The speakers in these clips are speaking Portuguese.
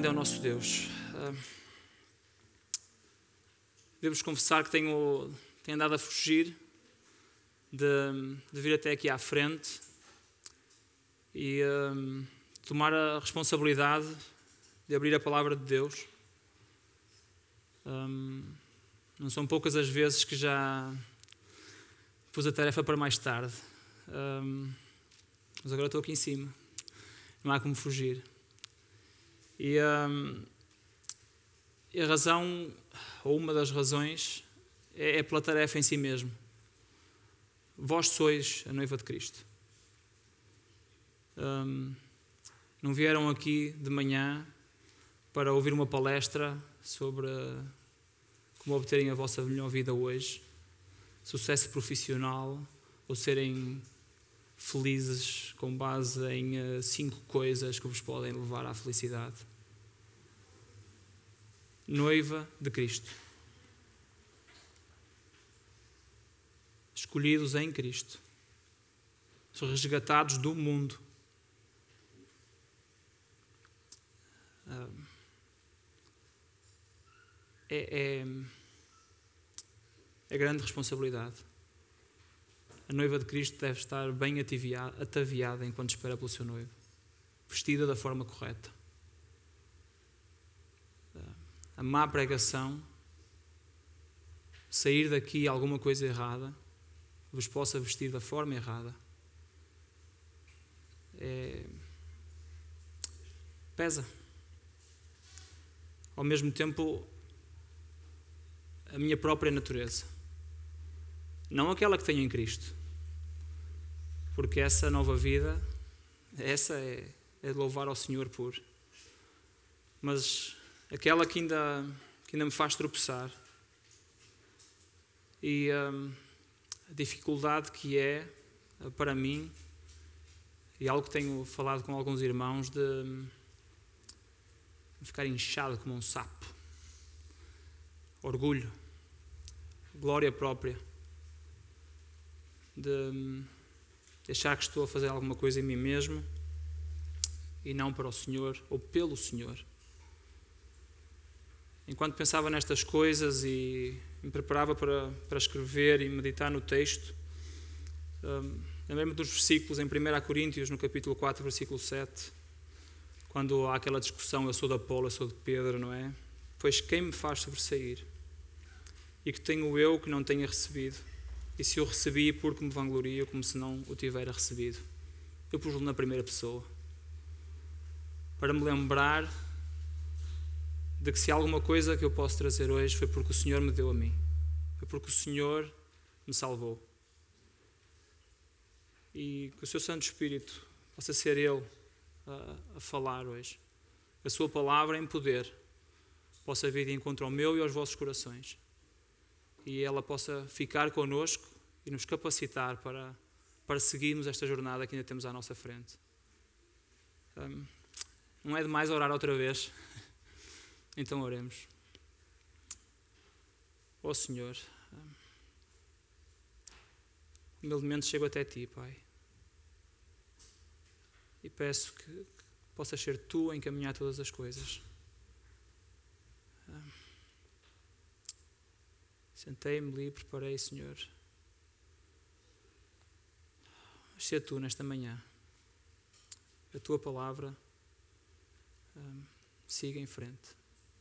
grande é o nosso Deus. Uh, Devo-vos confessar que tenho, tenho andado a fugir de, de vir até aqui à frente e um, tomar a responsabilidade de abrir a palavra de Deus. Um, não são poucas as vezes que já pus a tarefa para mais tarde, um, mas agora estou aqui em cima, não há como fugir. E, um, a razão, ou uma das razões, é, é pela tarefa em si mesmo. Vós sois a noiva de Cristo. Um, não vieram aqui de manhã para ouvir uma palestra sobre como obterem a vossa melhor vida hoje, sucesso profissional ou serem felizes com base em uh, cinco coisas que vos podem levar à felicidade. Noiva de Cristo. Escolhidos em Cristo. Resgatados do mundo. É, é, é grande responsabilidade. A noiva de Cristo deve estar bem ataviada enquanto espera pelo seu noivo, vestida da forma correta. A má pregação, sair daqui alguma coisa errada, vos possa vestir da forma errada. É... Pesa. Ao mesmo tempo, a minha própria natureza. Não aquela que tenho em Cristo. Porque essa nova vida, essa é, é louvar ao Senhor por. Mas aquela que ainda, que ainda me faz tropeçar. E hum, a dificuldade que é para mim, e algo que tenho falado com alguns irmãos, de hum, ficar inchado como um sapo. Orgulho, glória própria, de hum, achar que estou a fazer alguma coisa em mim mesmo e não para o Senhor ou pelo Senhor. Enquanto pensava nestas coisas e me preparava para, para escrever e meditar no texto, um, lembrei-me dos versículos em 1 Coríntios, no capítulo 4, versículo 7, quando há aquela discussão, eu sou de Apolo, eu sou de Pedro, não é? Pois quem me faz sobressair? E que tenho eu que não tenha recebido? E se eu recebi, porque me vanglorio, como se não o tivera recebido? Eu pus-lo na primeira pessoa. Para me lembrar de que se alguma coisa que eu posso trazer hoje foi porque o Senhor me deu a mim. Foi porque o Senhor me salvou. E que o seu Santo Espírito possa ser Ele a, a falar hoje. A Sua palavra em poder possa vir de encontro ao meu e aos vossos corações e ela possa ficar connosco e nos capacitar para, para seguirmos esta jornada que ainda temos à nossa frente. Um, não é demais orar outra vez? Então oremos. Ó oh, Senhor, um, humildemente chego até Ti, Pai, e peço que, que possas ser Tu a encaminhar todas as coisas. Sentei-me li, preparei, Senhor. Ser tu nesta manhã. A tua palavra um, siga em frente.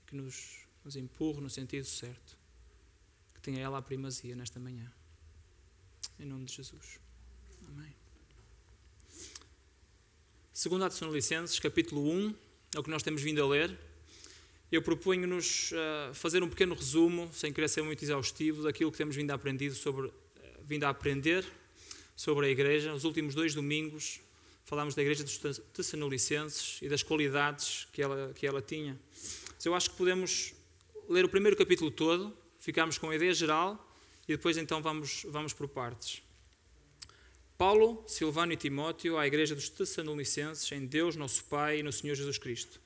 Que nos, nos empurre no sentido certo. Que tenha ela a primazia nesta manhã. Em nome de Jesus. Amém. Segundo a Tessalonicenses, capítulo 1, é o que nós temos vindo a ler eu proponho-nos uh, fazer um pequeno resumo, sem querer ser muito exaustivo, daquilo que temos vindo a, aprender sobre, uh, vindo a aprender sobre a Igreja. Os últimos dois domingos falámos da Igreja dos Tessalonicenses e das qualidades que ela, que ela tinha. Eu acho que podemos ler o primeiro capítulo todo, ficarmos com a ideia geral e depois então vamos, vamos por partes. Paulo, Silvano e Timóteo à Igreja dos Tessalonicenses, em Deus, nosso Pai e no Senhor Jesus Cristo.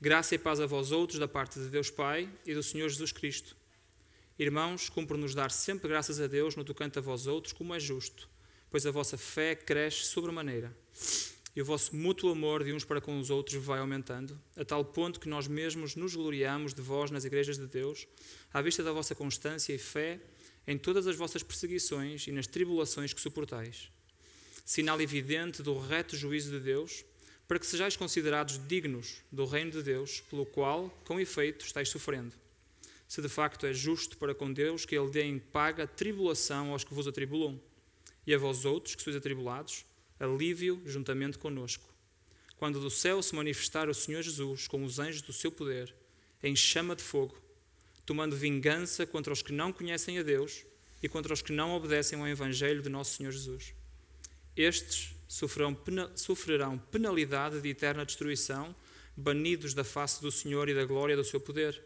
Graça e paz a vós outros da parte de Deus Pai e do Senhor Jesus Cristo. Irmãos, cumpre-nos dar sempre graças a Deus no tocante a vós outros, como é justo, pois a vossa fé cresce sobremaneira. E o vosso mútuo amor de uns para com os outros vai aumentando, a tal ponto que nós mesmos nos gloriamos de vós nas igrejas de Deus, à vista da vossa constância e fé em todas as vossas perseguições e nas tribulações que suportais. Sinal evidente do reto juízo de Deus, para que sejais considerados dignos do reino de Deus, pelo qual, com efeito, estáis sofrendo. Se de facto é justo para com Deus que Ele dê em paga tribulação aos que vos atribulam, e a vós outros que sois atribulados, alívio juntamente conosco. Quando do céu se manifestar o Senhor Jesus com os anjos do seu poder, em chama de fogo, tomando vingança contra os que não conhecem a Deus e contra os que não obedecem ao Evangelho de nosso Senhor Jesus. Estes sofrerão, sofrerão penalidade de eterna destruição, banidos da face do Senhor e da glória do seu poder,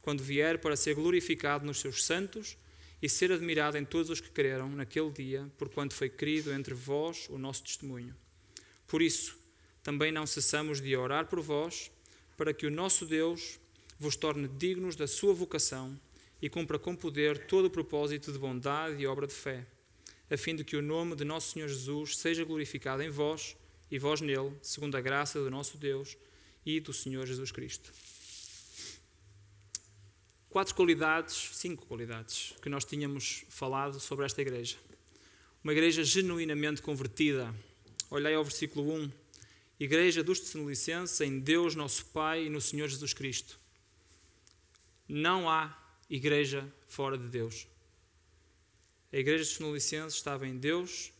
quando vier para ser glorificado nos seus santos e ser admirado em todos os que creram naquele dia, porquanto foi querido entre vós o nosso testemunho. Por isso, também não cessamos de orar por vós, para que o nosso Deus vos torne dignos da sua vocação e cumpra com poder todo o propósito de bondade e obra de fé, a fim de que o nome de nosso Senhor Jesus seja glorificado em vós e vós nele, segundo a graça do nosso Deus e do Senhor Jesus Cristo quatro qualidades, cinco qualidades, que nós tínhamos falado sobre esta igreja. Uma igreja genuinamente convertida. Olhei ao versículo 1. Igreja dos Tessalonicenses em Deus nosso Pai e no Senhor Jesus Cristo. Não há igreja fora de Deus. A igreja dos Tessalonicenses estava em Deus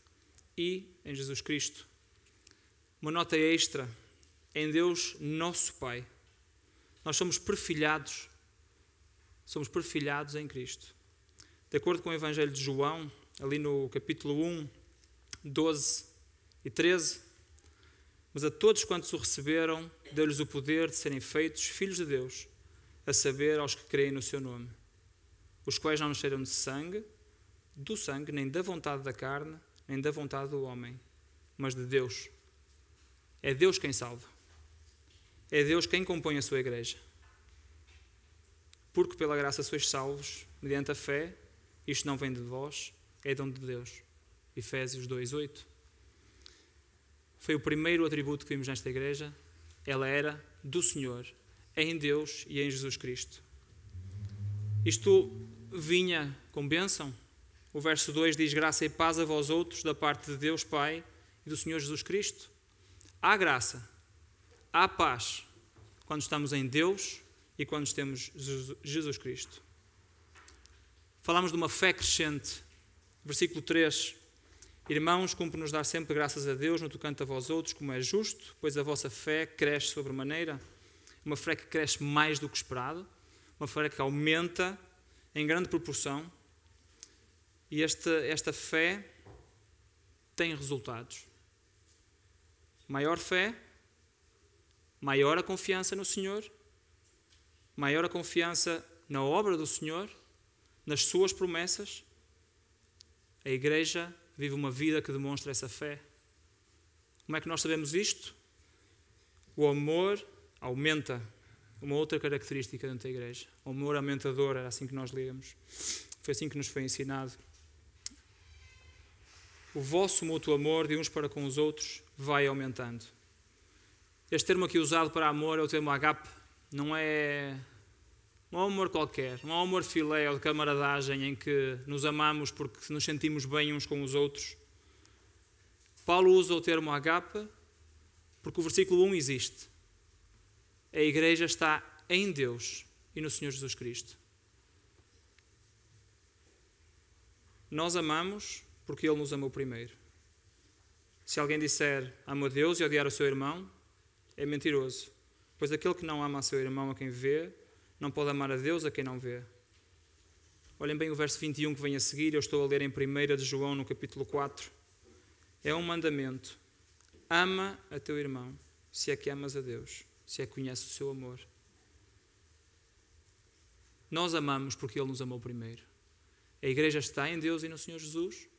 e em Jesus Cristo. Uma nota extra, em Deus nosso Pai. Nós somos perfilhados somos perfilhados em Cristo. De acordo com o Evangelho de João, ali no capítulo 1, 12 e 13, mas a todos quantos o receberam, deu-lhes o poder de serem feitos filhos de Deus, a saber, aos que creem no seu nome, os quais não nasceram de sangue, do sangue, nem da vontade da carne, nem da vontade do homem, mas de Deus. É Deus quem salva. É Deus quem compõe a sua igreja porque pela graça sois salvos, mediante a fé, isto não vem de vós, é dom de Deus. Efésios 2:8. Foi o primeiro atributo que vimos nesta igreja. Ela era do Senhor, em Deus e em Jesus Cristo. Isto vinha com bênção. O verso 2 diz: Graça e paz a vós outros, da parte de Deus Pai e do Senhor Jesus Cristo. Há graça, há paz quando estamos em Deus e quando temos Jesus Cristo. Falamos de uma fé crescente. Versículo 3. Irmãos, cumpre-nos dar sempre graças a Deus no tocante a vós outros, como é justo, pois a vossa fé cresce sobremaneira. Uma fé que cresce mais do que esperado, uma fé que aumenta em grande proporção. E esta, esta fé tem resultados. Maior fé, maior a confiança no Senhor maior a confiança na obra do Senhor, nas suas promessas. A igreja vive uma vida que demonstra essa fé. Como é que nós sabemos isto? O amor aumenta. Uma outra característica dentro da igreja. O amor aumentador, era assim que nós lemos. Foi assim que nos foi ensinado. O vosso mútuo amor de uns para com os outros vai aumentando. Este termo aqui usado para amor é o termo agape, não é, não é um amor qualquer, não é um amor filé ou de camaradagem em que nos amamos porque nos sentimos bem uns com os outros. Paulo usa o termo agape porque o versículo 1 existe. A igreja está em Deus e no Senhor Jesus Cristo. Nós amamos porque Ele nos amou primeiro. Se alguém disser amo a Deus e odiar o seu irmão, é mentiroso. Pois aquele que não ama a seu irmão a quem vê, não pode amar a Deus a quem não vê. Olhem bem o verso 21 que vem a seguir, eu estou a ler em 1 de João, no capítulo 4. É um mandamento. Ama a teu irmão, se é que amas a Deus, se é que conheces o seu amor. Nós amamos porque Ele nos amou primeiro. A igreja está em Deus e no Senhor Jesus.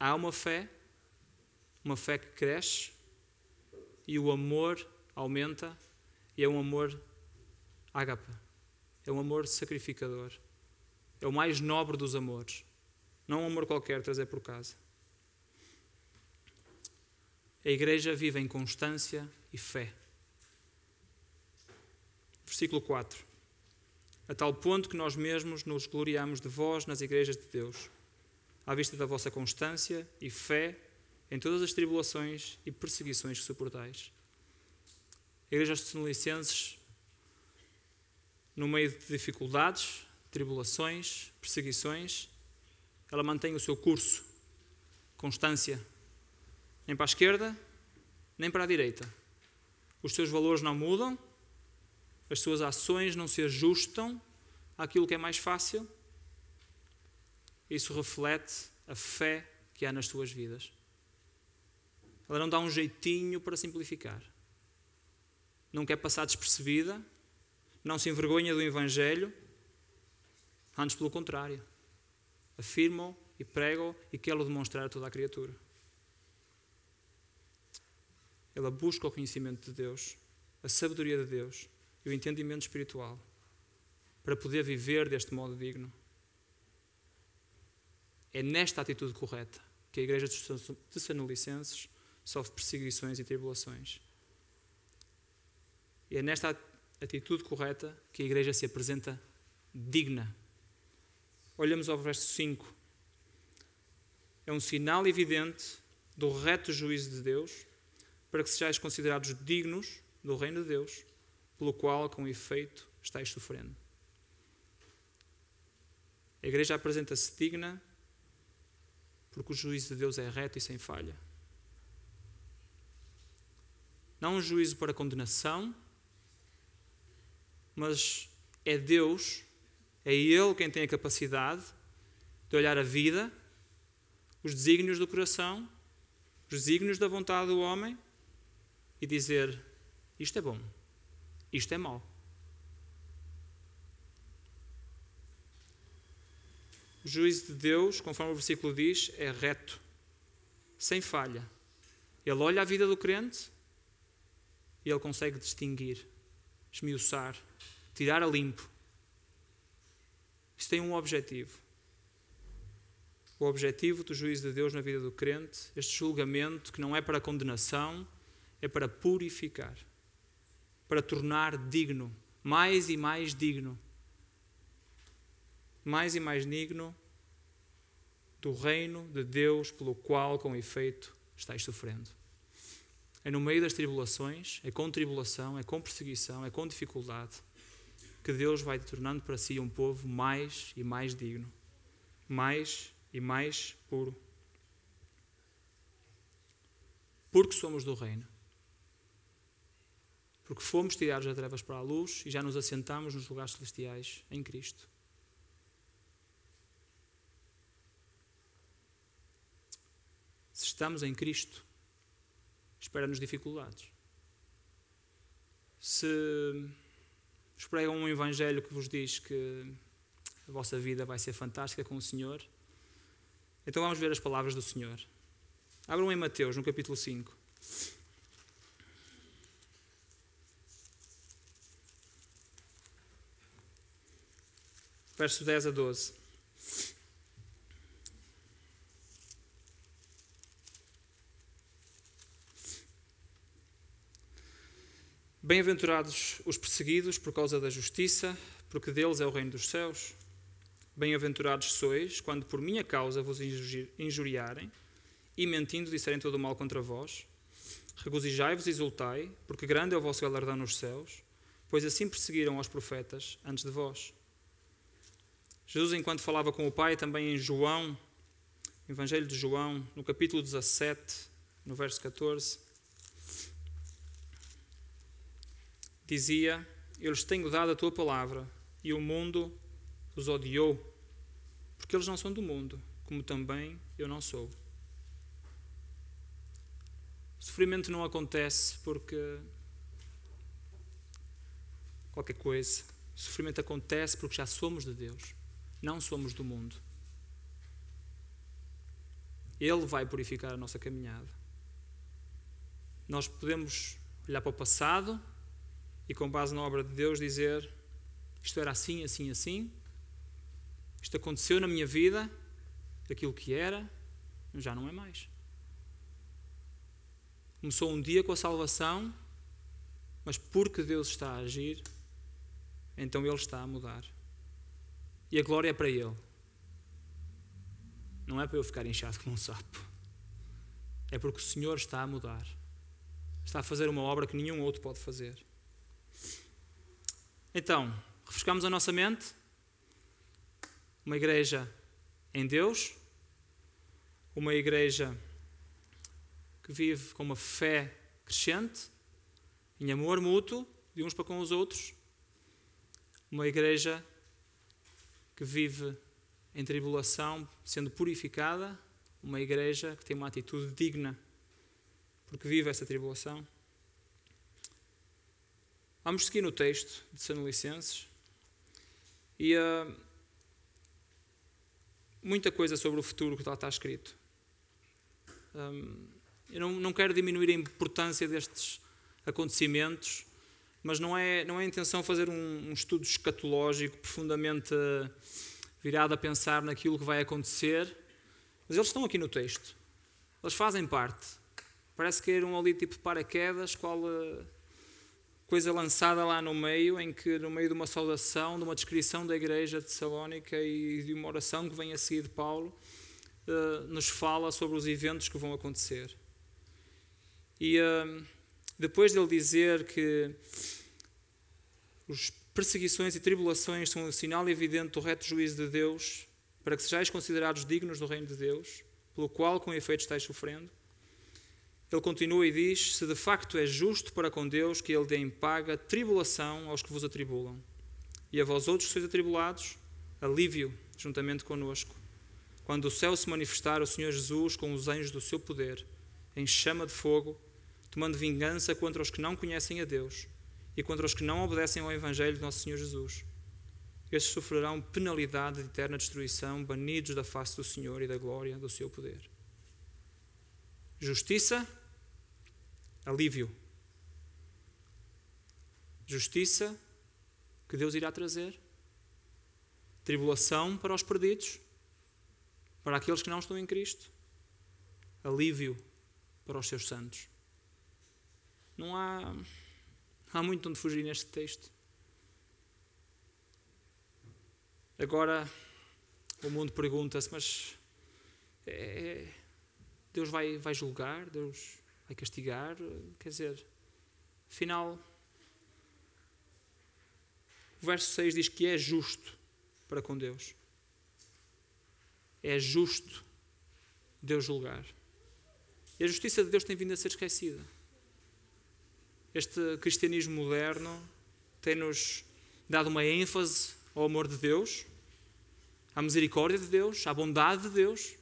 Há uma fé, uma fé que cresce, e o amor aumenta e é um amor ágape. É um amor sacrificador. É o mais nobre dos amores. Não um amor qualquer trazer por casa. A igreja vive em constância e fé. Versículo 4. A tal ponto que nós mesmos nos gloriamos de vós nas igrejas de Deus, à vista da vossa constância e fé em todas as tribulações e perseguições que suportais. A igreja dos Tessalonicenses, no meio de dificuldades, tribulações, perseguições, ela mantém o seu curso, constância, nem para a esquerda, nem para a direita. Os seus valores não mudam, as suas ações não se ajustam àquilo que é mais fácil. Isso reflete a fé que há nas suas vidas. Ela não dá um jeitinho para simplificar. Não quer passar despercebida, não se envergonha do Evangelho, antes pelo contrário. Afirma-o e prega-o e quer-o demonstrar a toda a criatura. Ela busca o conhecimento de Deus, a sabedoria de Deus e o entendimento espiritual para poder viver deste modo digno. É nesta atitude correta que a Igreja dos Tessalonicenses sofre perseguições e tribulações. E é nesta atitude correta que a Igreja se apresenta digna. Olhamos ao verso 5. É um sinal evidente do reto juízo de Deus para que sejais considerados dignos do reino de Deus, pelo qual, com efeito, estáis sofrendo. A igreja apresenta-se digna porque o juízo de Deus é reto e sem falha. Não um juízo para condenação, mas é Deus, é Ele quem tem a capacidade de olhar a vida, os desígnios do coração, os desígnios da vontade do homem e dizer: isto é bom, isto é mau. O juízo de Deus, conforme o versículo diz, é reto, sem falha. Ele olha a vida do crente e ele consegue distinguir, esmiuçar, tirar a limpo. Isso tem um objetivo. O objetivo do juízo de Deus na vida do crente, este julgamento que não é para condenação, é para purificar, para tornar digno, mais e mais digno mais e mais digno do reino de Deus pelo qual, com efeito, estáis sofrendo. É no meio das tribulações, é com tribulação, é com perseguição, é com dificuldade, que Deus vai tornando para si um povo mais e mais digno, mais e mais puro. Porque somos do reino. Porque fomos tirados das trevas para a luz e já nos assentamos nos lugares celestiais em Cristo. Se estamos em Cristo, espera-nos dificuldades. Se vos pregam um evangelho que vos diz que a vossa vida vai ser fantástica com o Senhor, então vamos ver as palavras do Senhor. Abram em Mateus, no capítulo 5. Verso 10 a 12. Bem-aventurados os perseguidos por causa da justiça, porque deles é o reino dos céus. Bem-aventurados sois quando por minha causa vos injuriarem e mentindo disserem todo o mal contra vós. Regozijai-vos e exultai, porque grande é o vosso galardão nos céus, pois assim perseguiram os profetas antes de vós. Jesus, enquanto falava com o Pai, também em João, Evangelho de João, no capítulo 17, no verso 14, dizia: Eu lhes tenho dado a tua palavra, e o mundo os odiou, porque eles não são do mundo, como também eu não sou. O sofrimento não acontece porque qualquer coisa. O sofrimento acontece porque já somos de Deus, não somos do mundo. Ele vai purificar a nossa caminhada. Nós podemos olhar para o passado e, com base na obra de Deus, dizer: Isto era assim, assim, assim. Isto aconteceu na minha vida, aquilo que era, já não é mais. Começou um dia com a salvação, mas porque Deus está a agir, então Ele está a mudar. E a glória é para Ele. Não é para eu ficar inchado como um sapo. É porque o Senhor está a mudar. Está a fazer uma obra que nenhum outro pode fazer. Então, refrescamos a nossa mente. Uma igreja em Deus. Uma igreja que vive com uma fé crescente, em amor mútuo de uns para com os outros. Uma igreja que vive em tribulação, sendo purificada, uma igreja que tem uma atitude digna, porque vive essa tribulação. Vamos seguir no texto de Sanolicenses e uh, muita coisa sobre o futuro que lá está escrito. Um, eu não, não quero diminuir a importância destes acontecimentos, mas não é, não é a intenção fazer um, um estudo escatológico profundamente virado a pensar naquilo que vai acontecer, mas eles estão aqui no texto. Eles fazem parte. Parece que eram ali tipo paraquedas, qual uh, coisa lançada lá no meio, em que no meio de uma saudação, de uma descrição da igreja de Salónica e de uma oração que vem a seguir de Paulo, uh, nos fala sobre os eventos que vão acontecer. E uh, depois dele dizer que os perseguições e tribulações são um sinal evidente do reto juízo de Deus, para que sejais considerados dignos do reino de Deus, pelo qual com efeito estáis sofrendo. Ele continua e diz: Se de facto é justo para com Deus que Ele dê em paga tribulação aos que vos atribulam, e a vós outros que sois atribulados, alívio juntamente conosco, quando o céu se manifestar o Senhor Jesus com os anjos do seu poder, em chama de fogo, tomando vingança contra os que não conhecem a Deus e contra os que não obedecem ao Evangelho de nosso Senhor Jesus. Estes sofrerão penalidade de eterna destruição, banidos da face do Senhor e da glória do seu poder. Justiça, alívio. Justiça que Deus irá trazer. Tribulação para os perdidos, para aqueles que não estão em Cristo. Alívio para os seus santos. Não há Há muito onde fugir neste texto. Agora, o mundo pergunta-se: mas é, Deus vai, vai julgar? Deus vai castigar? Quer dizer, afinal, o verso 6 diz que é justo para com Deus. É justo Deus julgar. E a justiça de Deus tem vindo a ser esquecida este cristianismo moderno tem-nos dado uma ênfase ao amor de Deus, à misericórdia de Deus, à bondade de Deus.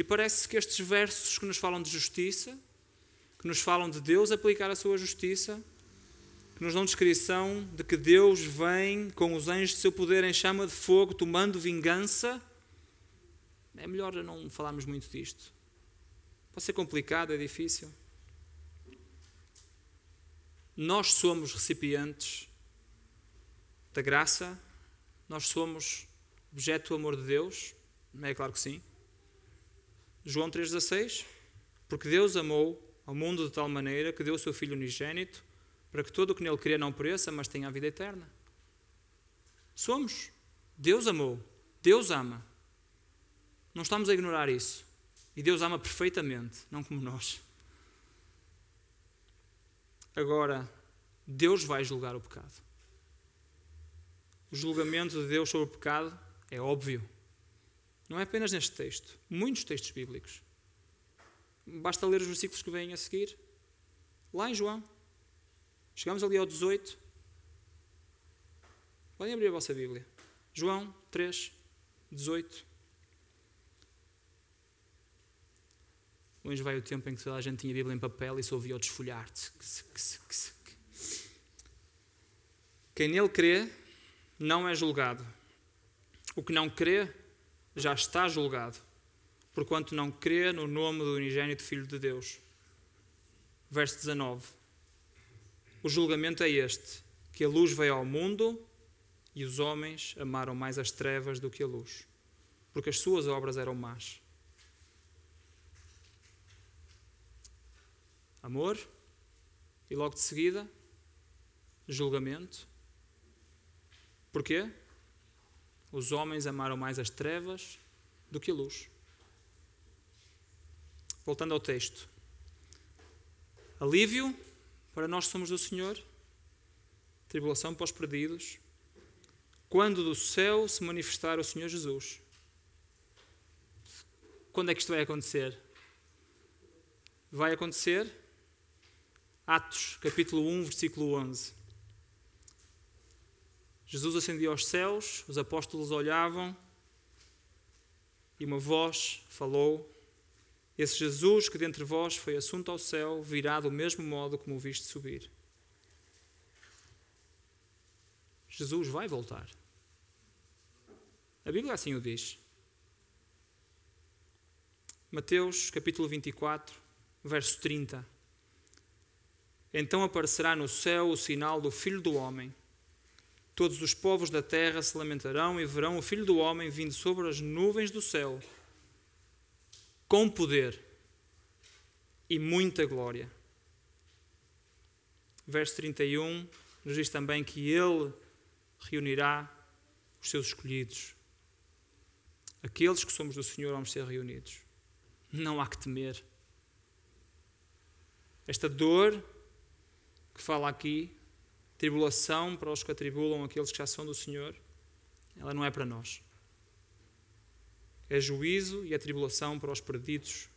E parece que estes versos que nos falam de justiça, que nos falam de Deus aplicar a sua justiça, que nos dão descrição de que Deus vem com os anjos de seu poder em chama de fogo, tomando vingança. É melhor não falarmos muito disto. Pode ser complicado, é difícil. Nós somos recipientes da graça, nós somos objeto do amor de Deus, é claro que sim. João 3,16: Porque Deus amou ao mundo de tal maneira que deu o seu Filho unigênito, para que todo o que nele crê não pereça, mas tenha a vida eterna. Somos. Deus amou. Deus ama. Não estamos a ignorar isso. E Deus ama perfeitamente, não como nós. Agora, Deus vai julgar o pecado. O julgamento de Deus sobre o pecado é óbvio. Não é apenas neste texto, muitos textos bíblicos. Basta ler os versículos que vêm a seguir. Lá em João. Chegamos ali ao 18. Podem abrir a vossa Bíblia. João 3, 18. Hoje vai o tempo em que toda a gente tinha a Bíblia em papel e só ouvia o desfolhar. Quem nele crê não é julgado. O que não crê já está julgado, porquanto não crê no nome do unigênito Filho de Deus. Verso 19. O julgamento é este: que a luz veio ao mundo e os homens amaram mais as trevas do que a luz, porque as suas obras eram más. Amor e logo de seguida, julgamento. Porquê? Os homens amaram mais as trevas do que a luz. Voltando ao texto. Alívio para nós somos do Senhor, tribulação para os perdidos, quando do céu se manifestar o Senhor Jesus. Quando é que isto vai acontecer? Vai acontecer Atos, capítulo 1, versículo 11. Jesus ascendia aos céus, os apóstolos olhavam e uma voz falou: Esse Jesus que dentre vós foi assunto ao céu virá do mesmo modo como o viste subir. Jesus vai voltar. A Bíblia assim o diz. Mateus capítulo 24, verso 30. Então aparecerá no céu o sinal do Filho do Homem. Todos os povos da terra se lamentarão e verão o Filho do Homem vindo sobre as nuvens do céu, com poder e muita glória. Verso 31 nos diz também que Ele reunirá os seus escolhidos. Aqueles que somos do Senhor vamos ser reunidos. Não há que temer. Esta dor que fala aqui, tribulação para os que atribulam aqueles que já são do Senhor, ela não é para nós. É juízo e é tribulação para os perdidos.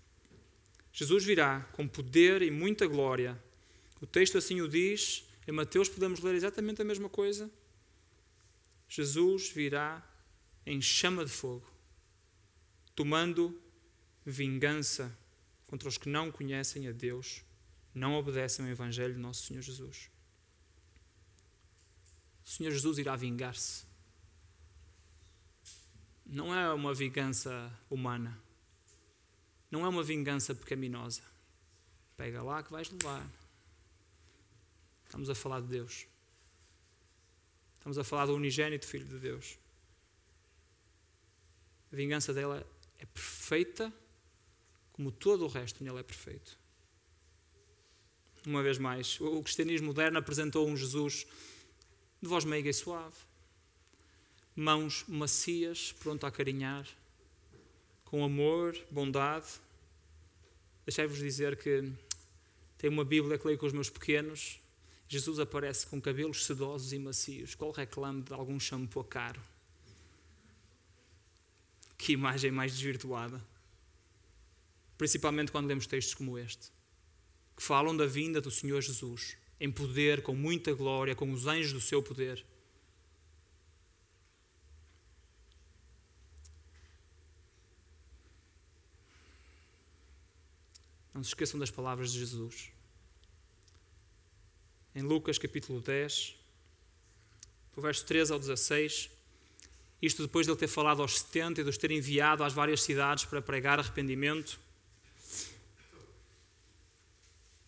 Jesus virá com poder e muita glória. O texto assim o diz. Em Mateus podemos ler exatamente a mesma coisa. Jesus virá em chama de fogo, tomando vingança contra os que não conhecem a Deus, não obedecem ao Evangelho de nosso Senhor Jesus. O Senhor Jesus irá vingar-se. Não é uma vingança humana. Não é uma vingança pecaminosa. Pega lá que vais levar. Estamos a falar de Deus. Estamos a falar do unigênito Filho de Deus. A vingança dela é perfeita como todo o resto nele é perfeito. Uma vez mais, o cristianismo moderno apresentou um Jesus de voz meiga e suave, mãos macias, pronto a acarinhar, com amor, bondade. Deixai-vos dizer que tenho uma Bíblia que leio com os meus pequenos. Jesus aparece com cabelos sedosos e macios. Qual reclame de algum shampoo caro? Que imagem mais desvirtuada principalmente quando lemos textos como este, que falam da vinda do Senhor Jesus, em poder, com muita glória, com os anjos do seu poder. Não se esqueçam das palavras de Jesus. Em Lucas capítulo 10, do verso 13 ao 16, isto depois de ele ter falado aos 70 e de os ter enviado às várias cidades para pregar arrependimento,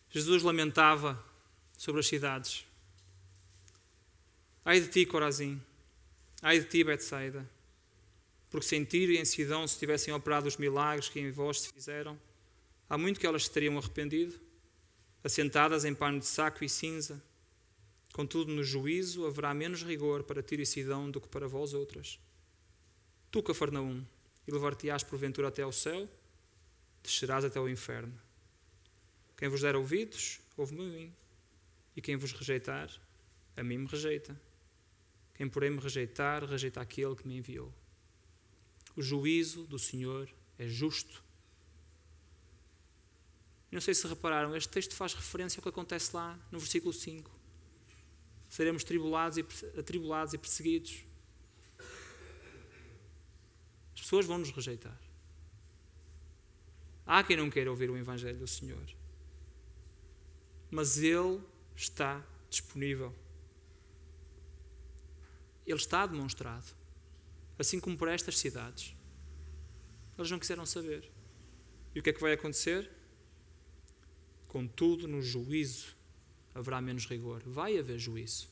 Jesus lamentava sobre as cidades. Ai de ti, Corazim. Ai de ti, Betsaida. Porque se em Tiro e em Sidão se tivessem operado os milagres que em vós se fizeram, há muito que elas se teriam arrependido, assentadas em pano de saco e cinza. Contudo, no juízo haverá menos rigor para Tiro e Sidão do que para vós outras. Tu, Cafarnaum, e levar-te-ás porventura até ao céu, descerás até ao inferno. Quem vos der ouvidos, ouve-me. E quem vos rejeitar, a mim me rejeita. Quem, porém, me rejeitar, rejeita aquele que me enviou. O juízo do Senhor é justo. Não sei se repararam, este texto faz referência ao que acontece lá no versículo 5. Seremos tribulados e, atribulados e perseguidos. As pessoas vão nos rejeitar. Há quem não queira ouvir o Evangelho do Senhor mas Ele está disponível. Ele está demonstrado, assim como por estas cidades. Eles não quiseram saber. E o que é que vai acontecer? Contudo, no juízo haverá menos rigor. Vai haver juízo.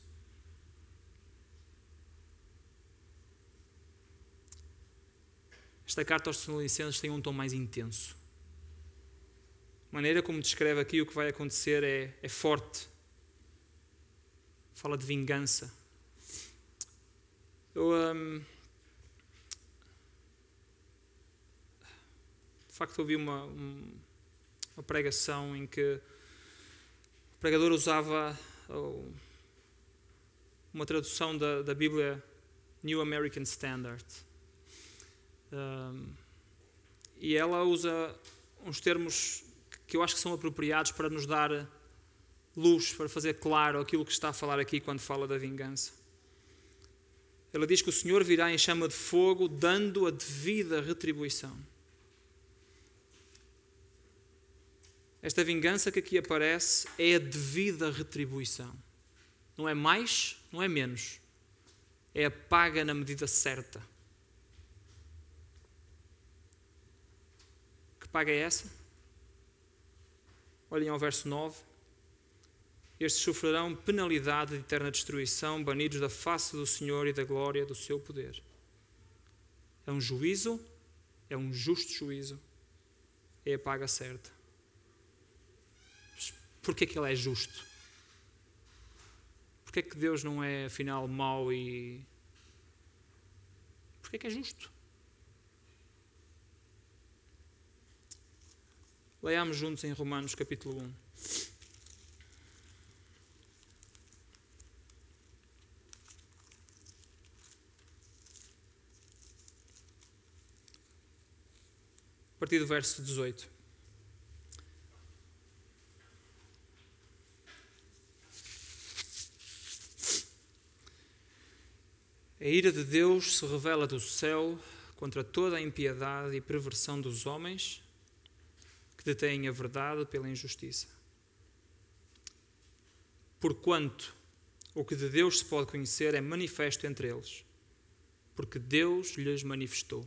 Esta carta aos Tessalonicenses tem um tom mais intenso A maneira como descreve aqui o que vai acontecer é, é forte. Fala de vingança. Eu. Um, de facto, ouvi uma, uma pregação em que o pregador usava uma tradução da, da Bíblia New American Standard. Um, e ela usa uns termos que eu acho que são apropriados para nos dar luz, para fazer claro aquilo que está a falar aqui quando fala da vingança. Ela diz que o Senhor virá em chama de fogo, dando a devida retribuição. Esta vingança que aqui aparece é a devida retribuição. Não é mais, não é menos. É a paga na medida certa. Que paga é essa? Olhem ao verso 9. Estes sofrerão penalidade de eterna destruição, banidos da face do Senhor e da glória do seu poder. É um juízo, é um justo juízo, é a paga certa. Porquê que ele é justo? Porquê que Deus não é afinal mau e. Porquê que é justo? Leiamos juntos em Romanos capítulo 1. Partir do verso 18. A ira de Deus se revela do céu contra toda a impiedade e perversão dos homens que detêm a verdade pela injustiça. Porquanto o que de Deus se pode conhecer é manifesto entre eles, porque Deus lhes manifestou.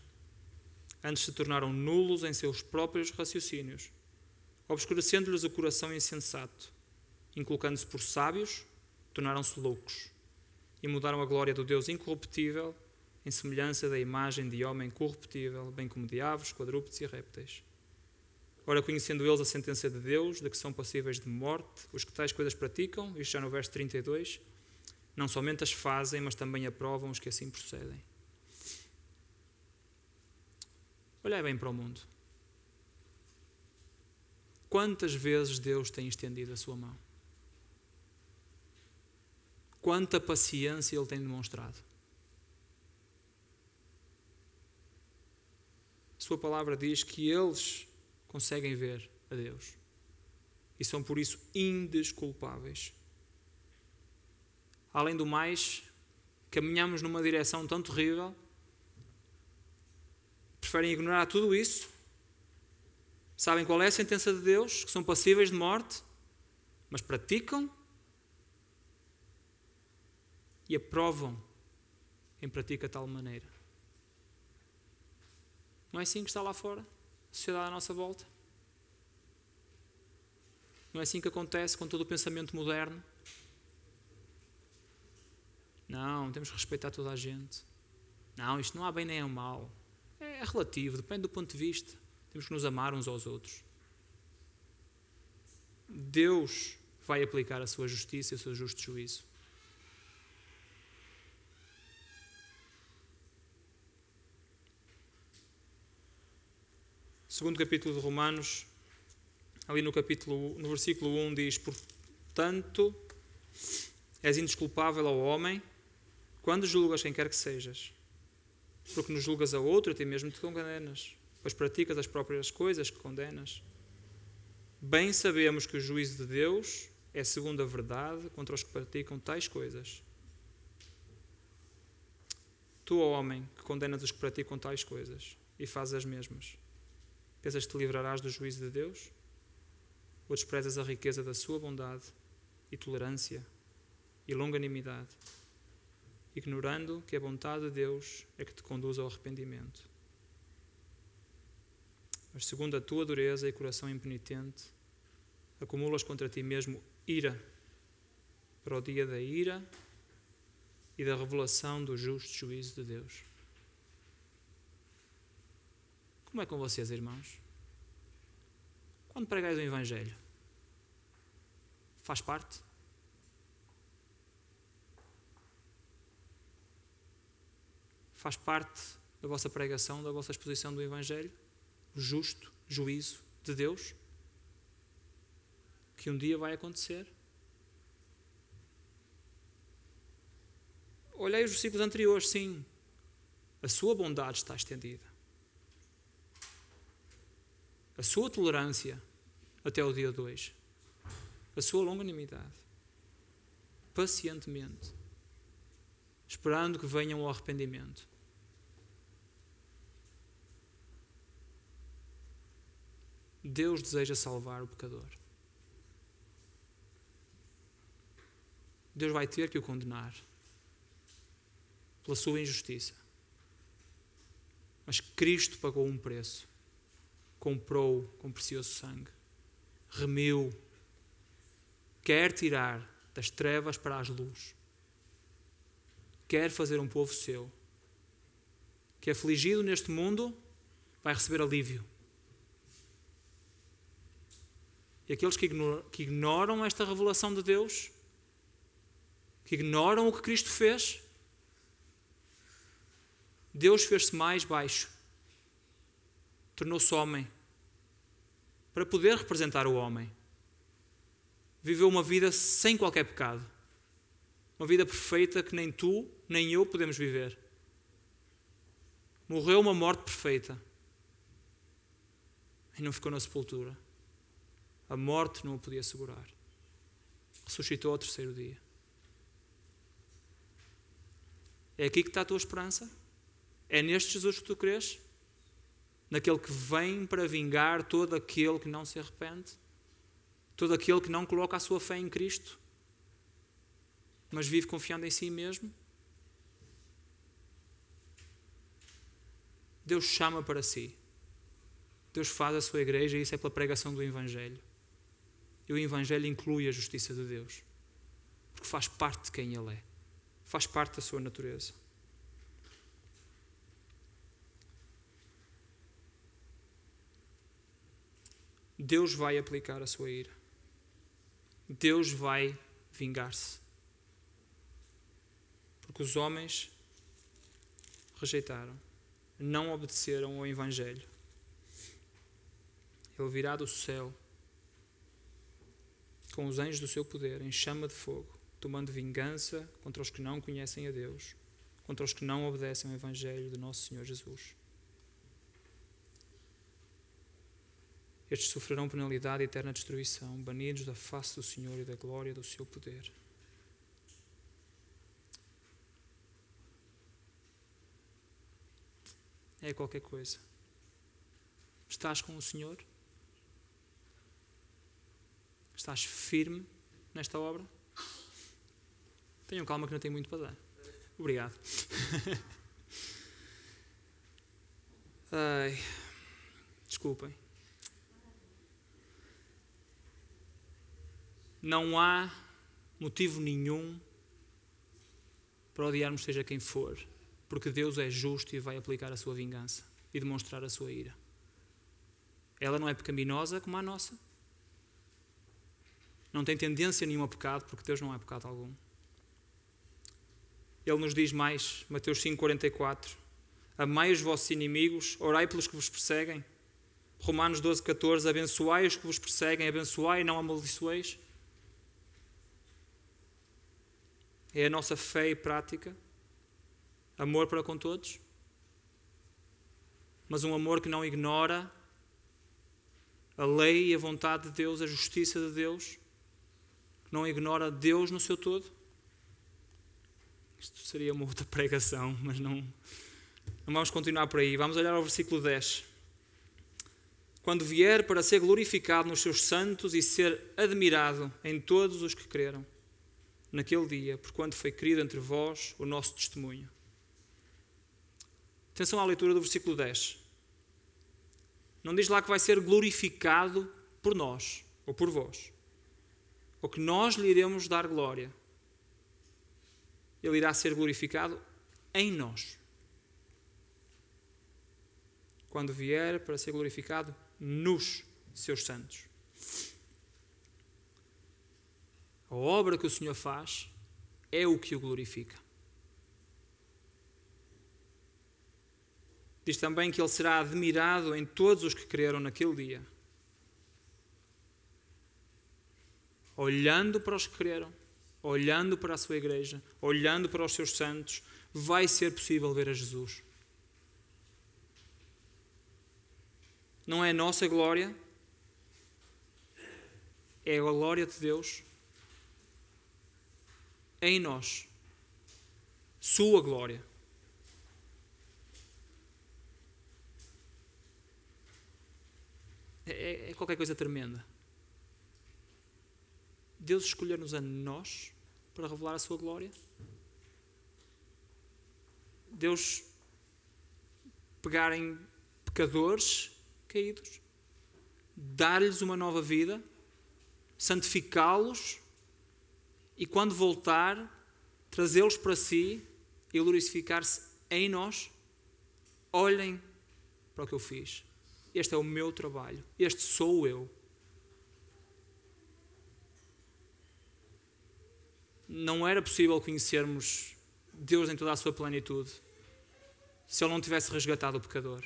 Antes se tornaram nulos em seus próprios raciocínios, obscurecendo-lhes o coração insensato, inculcando-se por sábios, tornaram-se loucos e mudaram a glória do Deus incorruptível em semelhança da imagem de homem corruptível, bem como de aves, quadrúpedes e répteis. Ora, conhecendo eles a sentença de Deus, de que são passíveis de morte, os que tais coisas praticam, isto já no verso 32, não somente as fazem, mas também aprovam os que assim procedem. Olhai bem para o mundo. Quantas vezes Deus tem estendido a sua mão? Quanta paciência Ele tem demonstrado? Sua palavra diz que eles conseguem ver a Deus e são por isso indesculpáveis. Além do mais, caminhamos numa direção tão terrível, preferem ignorar tudo isso. Sabem qual é a sentença de Deus, que são passíveis de morte, mas praticam e aprovam quem pratica de tal maneira. Não é assim que está lá fora? A sociedade à nossa volta? Não é assim que acontece com todo o pensamento moderno? Não, temos que respeitar toda a gente. Não, isto não há bem nem há mal. É relativo, depende do ponto de vista. Temos que nos amar uns aos outros. Deus vai aplicar a sua justiça e o seu justo juízo. segundo capítulo de Romanos, ali no capítulo, no versículo 1 diz: "Portanto, és indesculpável ao homem quando julgas quem quer que sejas, porque nos julgas a outro, até mesmo te condenas, pois praticas as próprias coisas que condenas. Bem sabemos que o juízo de Deus é segundo a verdade contra os que praticam tais coisas. Tu, ó homem, que condenas os que praticam tais coisas e fazes as mesmas, Pensas que te livrarás do juízo de Deus? ou desprezas a riqueza da sua bondade e tolerância e longanimidade, ignorando que a vontade de Deus é que te conduz ao arrependimento. Mas segundo a tua dureza e coração impenitente, acumulas contra ti mesmo ira para o dia da ira e da revelação do justo juízo de Deus. Como é com vocês, irmãos? Quando pregais o Evangelho, faz parte? Faz parte da vossa pregação, da vossa exposição do Evangelho? O justo juízo de Deus? Que um dia vai acontecer? Olhei os versículos anteriores, sim. A sua bondade está estendida. A sua tolerância até o dia 2. A sua longanimidade. Pacientemente. Esperando que venham ao arrependimento. Deus deseja salvar o pecador. Deus vai ter que o condenar pela sua injustiça. Mas Cristo pagou um preço. Comprou com precioso sangue. Remiu. Quer tirar das trevas para as luzes. Quer fazer um povo seu. Que afligido neste mundo vai receber alívio. E aqueles que ignoram, que ignoram esta revelação de Deus, que ignoram o que Cristo fez, Deus fez-se mais baixo, tornou-se homem, para poder representar o homem. Viveu uma vida sem qualquer pecado, uma vida perfeita que nem tu, nem eu podemos viver. Morreu uma morte perfeita e não ficou na sepultura. A morte não o podia segurar. Ressuscitou ao terceiro dia. É aqui que está a tua esperança? É neste Jesus que tu crês? Naquele que vem para vingar todo aquele que não se arrepende? Todo aquele que não coloca a sua fé em Cristo? Mas vive confiando em si mesmo? Deus chama para si. Deus faz a sua igreja e isso é pela pregação do Evangelho. E o Evangelho inclui a justiça de Deus. Porque faz parte de quem Ele é. Faz parte da sua natureza. Deus vai aplicar a sua ira. Deus vai vingar-se. Porque os homens rejeitaram, não obedeceram ao Evangelho. Ele virá do céu com os anjos do seu poder em chama de fogo, tomando vingança contra os que não conhecem a Deus, contra os que não obedecem ao Evangelho do nosso Senhor Jesus. Estes sofrerão penalidade e eterna destruição, banidos da face do Senhor e da glória do seu poder. É qualquer coisa. Estás com o Senhor? Estás firme nesta obra? Tenham calma que não tenho muito para dar. Obrigado. Ai, desculpem. não há motivo nenhum para odiarmos seja quem for, porque Deus é justo e vai aplicar a sua vingança e demonstrar a sua ira. Ela não é pecaminosa como a nossa. Não tem tendência nenhuma a pecado, porque Deus não é pecado algum. Ele nos diz mais, Mateus 5,44: Amai os vossos inimigos, orai pelos que vos perseguem. Romanos 12, 14: Abençoai os que vos perseguem, abençoai e não amaldiçoeis. É a nossa fé e prática, amor para com todos, mas um amor que não ignora a lei e a vontade de Deus, a justiça de Deus, não ignora Deus no seu todo. Isto seria uma outra pregação, mas não, não vamos continuar por aí. Vamos olhar ao versículo 10. quando vier para ser glorificado nos seus santos e ser admirado em todos os que creram naquele dia, por quanto foi querido entre vós o nosso testemunho. Atenção à leitura do versículo 10. Não diz lá que vai ser glorificado por nós ou por vós, ou que nós lhe iremos dar glória. Ele irá ser glorificado em nós. Quando vier para ser glorificado nos seus santos. A obra que o Senhor faz é o que o glorifica. Diz também que ele será admirado em todos os que creram naquele dia. Olhando para os que creram, olhando para a sua igreja, olhando para os seus santos, vai ser possível ver a Jesus. Não é a nossa glória, é a glória de Deus em nós. Sua glória. É, é, qualquer coisa tremenda. Deus escolher-nos a nós para revelar a sua glória. Deus pegar em pecadores caídos, dar-lhes uma nova vida, santificá-los e quando voltar, trazê-los para si e glorificar-se em nós. Olhem para o que eu fiz. Este é o meu trabalho. Este sou eu. Não era possível conhecermos Deus em toda a sua plenitude se Ele não tivesse resgatado o pecador.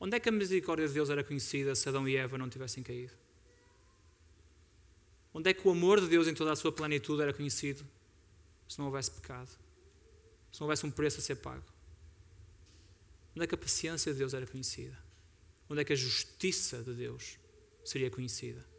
Onde é que a misericórdia de Deus era conhecida se Adão e Eva não tivessem caído? Onde é que o amor de Deus em toda a sua plenitude era conhecido se não houvesse pecado? Se não houvesse um preço a ser pago? Onde é que a paciência de Deus era conhecida? Onde é que a justiça de Deus seria conhecida?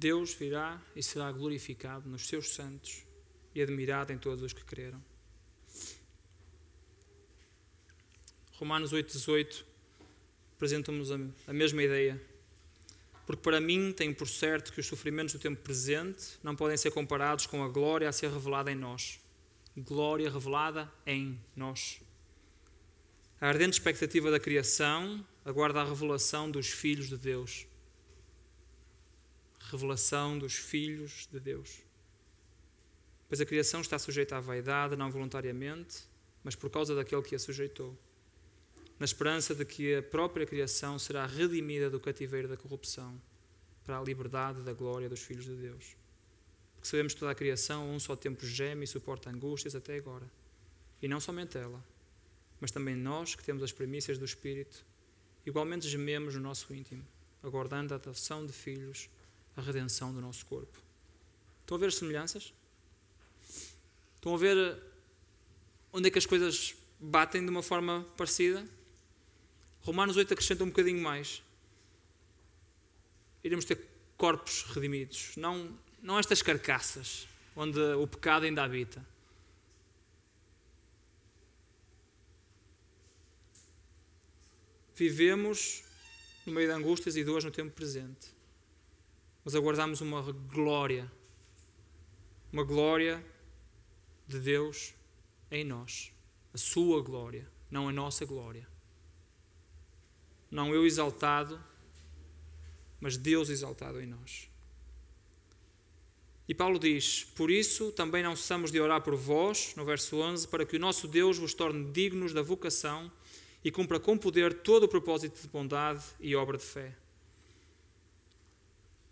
Deus virá e será glorificado nos seus santos e admirado em todos os que creram. Romanos 8,18 apresenta-nos a mesma ideia. Porque para mim tenho por certo que os sofrimentos do tempo presente não podem ser comparados com a glória a ser revelada em nós. Glória revelada em nós. A ardente expectativa da criação aguarda a revelação dos filhos de Deus. Revelação dos filhos de Deus. Pois a criação está sujeita à vaidade, não voluntariamente, mas por causa daquele que a sujeitou na esperança de que a própria criação será redimida do cativeiro da corrupção para a liberdade da glória dos filhos de Deus. Porque sabemos que toda a criação, um só tempo, geme e suporta angústias até agora. E não somente ela, mas também nós que temos as premissas do Espírito, igualmente gememos no nosso íntimo, aguardando a adoção de filhos, a redenção do nosso corpo. Estão a ver as semelhanças? Estão a ver onde é que as coisas batem de uma forma parecida? Romanos 8 acrescenta um bocadinho mais. Iremos ter corpos redimidos, não, não estas carcaças onde o pecado ainda habita. Vivemos no meio de angústias e dores no tempo presente, mas aguardamos uma glória, uma glória de Deus em nós, a Sua glória, não a nossa glória não eu exaltado, mas Deus exaltado em nós. E Paulo diz: Por isso também não cessamos de orar por vós, no verso 11, para que o nosso Deus vos torne dignos da vocação e cumpra com poder todo o propósito de bondade e obra de fé.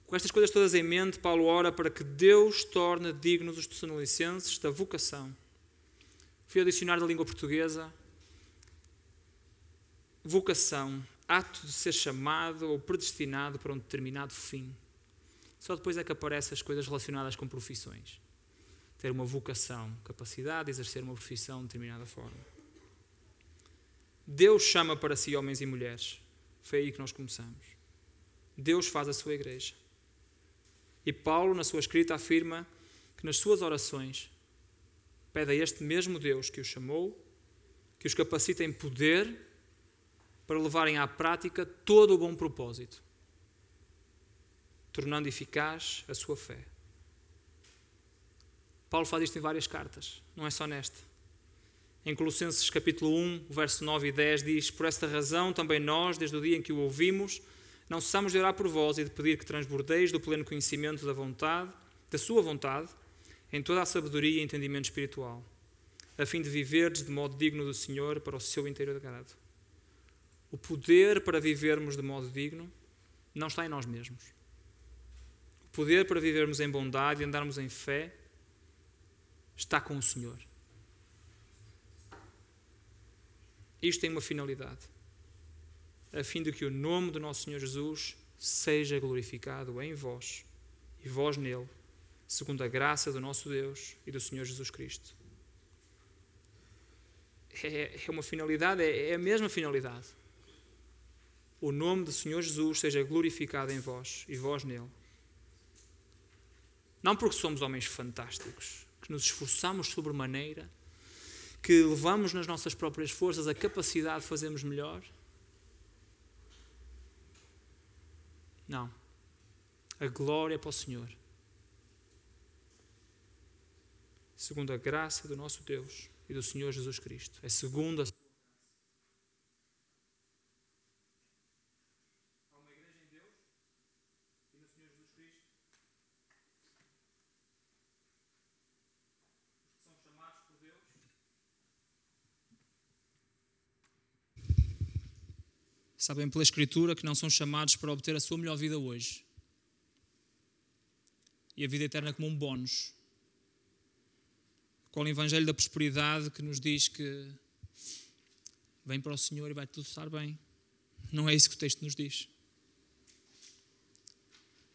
Com estas coisas todas em mente, Paulo ora para que Deus torne dignos os tessalonicenses da vocação. Fui ao dicionário da língua portuguesa. Vocação ato de ser chamado ou predestinado para um determinado fim. Só depois é que aparecem as coisas relacionadas com profissões. Ter uma vocação, capacidade de exercer uma profissão de determinada forma. Deus chama para si homens e mulheres. Foi aí que nós começamos. Deus faz a sua igreja. E Paulo, na sua escrita, afirma que nas suas orações pede a este mesmo Deus que os chamou, que os capacita em poder para levarem à prática todo o bom propósito, tornando eficaz a sua fé. Paulo faz isto em várias cartas, não é só nesta. Em Colossenses capítulo 1, verso 9 e 10 diz: Por esta razão também nós, desde o dia em que o ouvimos, não cessamos de orar por vós e de pedir que transbordeis do pleno conhecimento da vontade, da sua vontade, em toda a sabedoria e entendimento espiritual, a fim de viverdes de modo digno do Senhor para o seu inteiro agrado. O poder para vivermos de modo digno não está em nós mesmos. O poder para vivermos em bondade e andarmos em fé está com o Senhor. Isto tem uma finalidade, a fim de que o nome do nosso Senhor Jesus seja glorificado em vós e vós nele, segundo a graça do nosso Deus e do Senhor Jesus Cristo. É, é uma finalidade, é, é a mesma finalidade. O nome do Senhor Jesus seja glorificado em vós e vós nele. Não porque somos homens fantásticos, que nos esforçamos sobremaneira, que levamos nas nossas próprias forças a capacidade de fazermos melhor. Não. A glória é para o Senhor. Segundo a graça do nosso Deus e do Senhor Jesus Cristo. É segundo a sabem pela Escritura que não são chamados para obter a sua melhor vida hoje e a vida eterna como um bónus. Com o Evangelho da Prosperidade que nos diz que vem para o Senhor e vai tudo estar bem. Não é isso que o texto nos diz.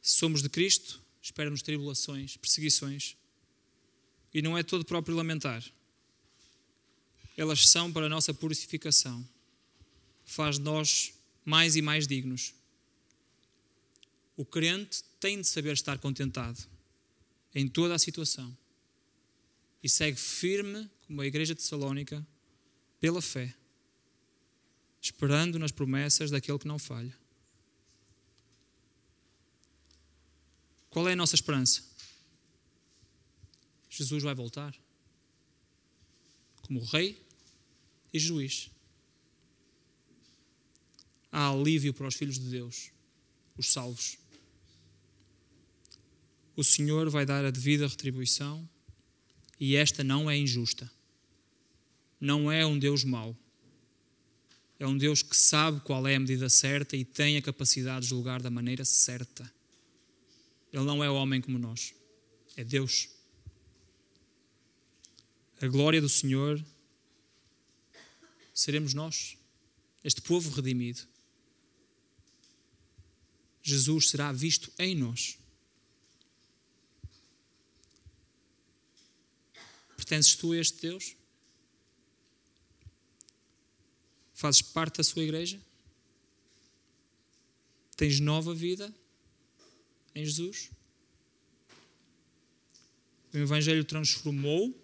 Se somos de Cristo, espera-nos tribulações, perseguições. E não é todo próprio lamentar. Elas são para a nossa purificação. Faz de nós mais e mais dignos. O crente tem de saber estar contentado em toda a situação e segue firme, como a igreja de Salónica, pela fé, esperando nas promessas daquele que não falha. Qual é a nossa esperança? Jesus vai voltar como Rei e Juiz há alívio para os filhos de Deus, os salvos. O Senhor vai dar a devida retribuição e esta não é injusta. Não é um Deus mau. É um Deus que sabe qual é a medida certa e tem a capacidade de julgar da maneira certa. Ele não é homem como nós. É Deus. A glória do Senhor seremos nós, este povo redimido. Jesus será visto em nós. Pertences tu a este Deus? Fazes parte da sua igreja? Tens nova vida em Jesus? O Evangelho transformou,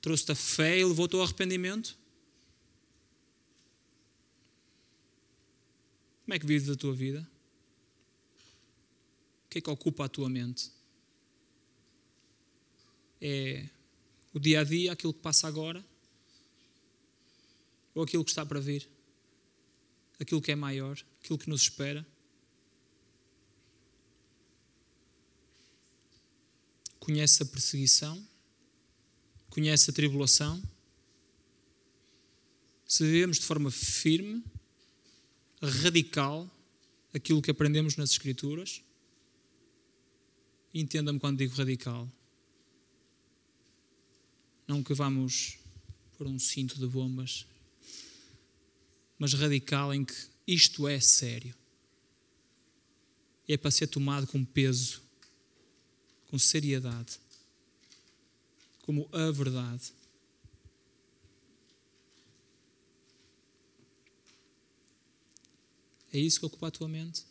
trouxe-te a fé e levou-te ao arrependimento? Como é que vives a tua vida? O que é que ocupa a tua mente? É o dia a dia, aquilo que passa agora? Ou aquilo que está para vir? Aquilo que é maior? Aquilo que nos espera? Conhece a perseguição? Conhece a tribulação? Se vivemos de forma firme, radical aquilo que aprendemos nas Escrituras. Entenda-me quando digo radical. Não que vamos por um cinto de bombas, mas radical em que isto é sério. É para ser tomado com peso, com seriedade, como a verdade. É isso que ocupa a tua mente?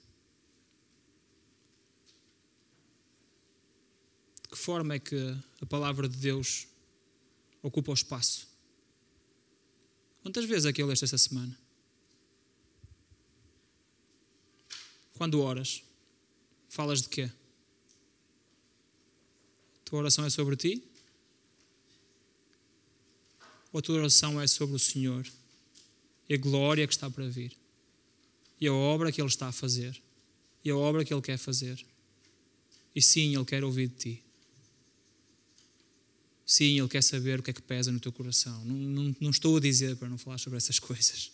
De que forma é que a palavra de Deus ocupa o espaço? Quantas vezes é que eu leste esta semana? Quando oras, falas de quê? A tua oração é sobre ti? Ou a tua oração é sobre o Senhor e a glória que está para vir? E a obra que Ele está a fazer? E a obra que Ele quer fazer? E sim, Ele quer ouvir de ti. Sim, Ele quer saber o que é que pesa no teu coração. Não, não, não estou a dizer para não falar sobre essas coisas.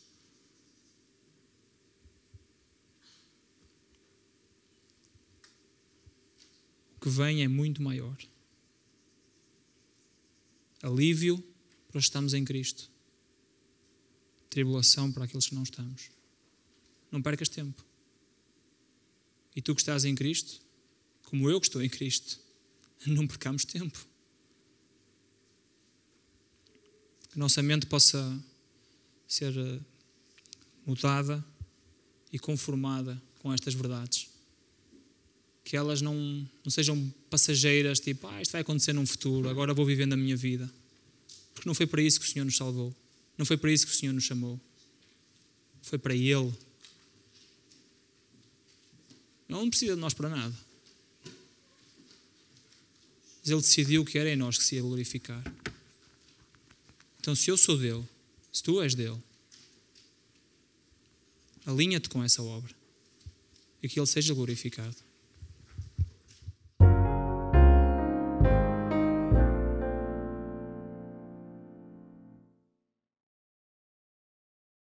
O que vem é muito maior. Alívio para os que estamos em Cristo. Tribulação para aqueles que não estamos. Não percas tempo. E tu que estás em Cristo, como eu que estou em Cristo, não percamos tempo. Que a nossa mente possa ser eh, mudada e conformada com estas verdades. Que elas não, não sejam passageiras, tipo, ah, isto vai acontecer num futuro, agora vou vivendo a minha vida. Porque não foi para isso que o Senhor nos salvou. Não foi para isso que o Senhor nos chamou. Foi para Ele. Ele não precisa de nós para nada. Mas Ele decidiu que era em nós que se ia glorificar. Então, se eu sou dele, se tu és dele, alinha-te com essa obra e que Ele seja glorificado.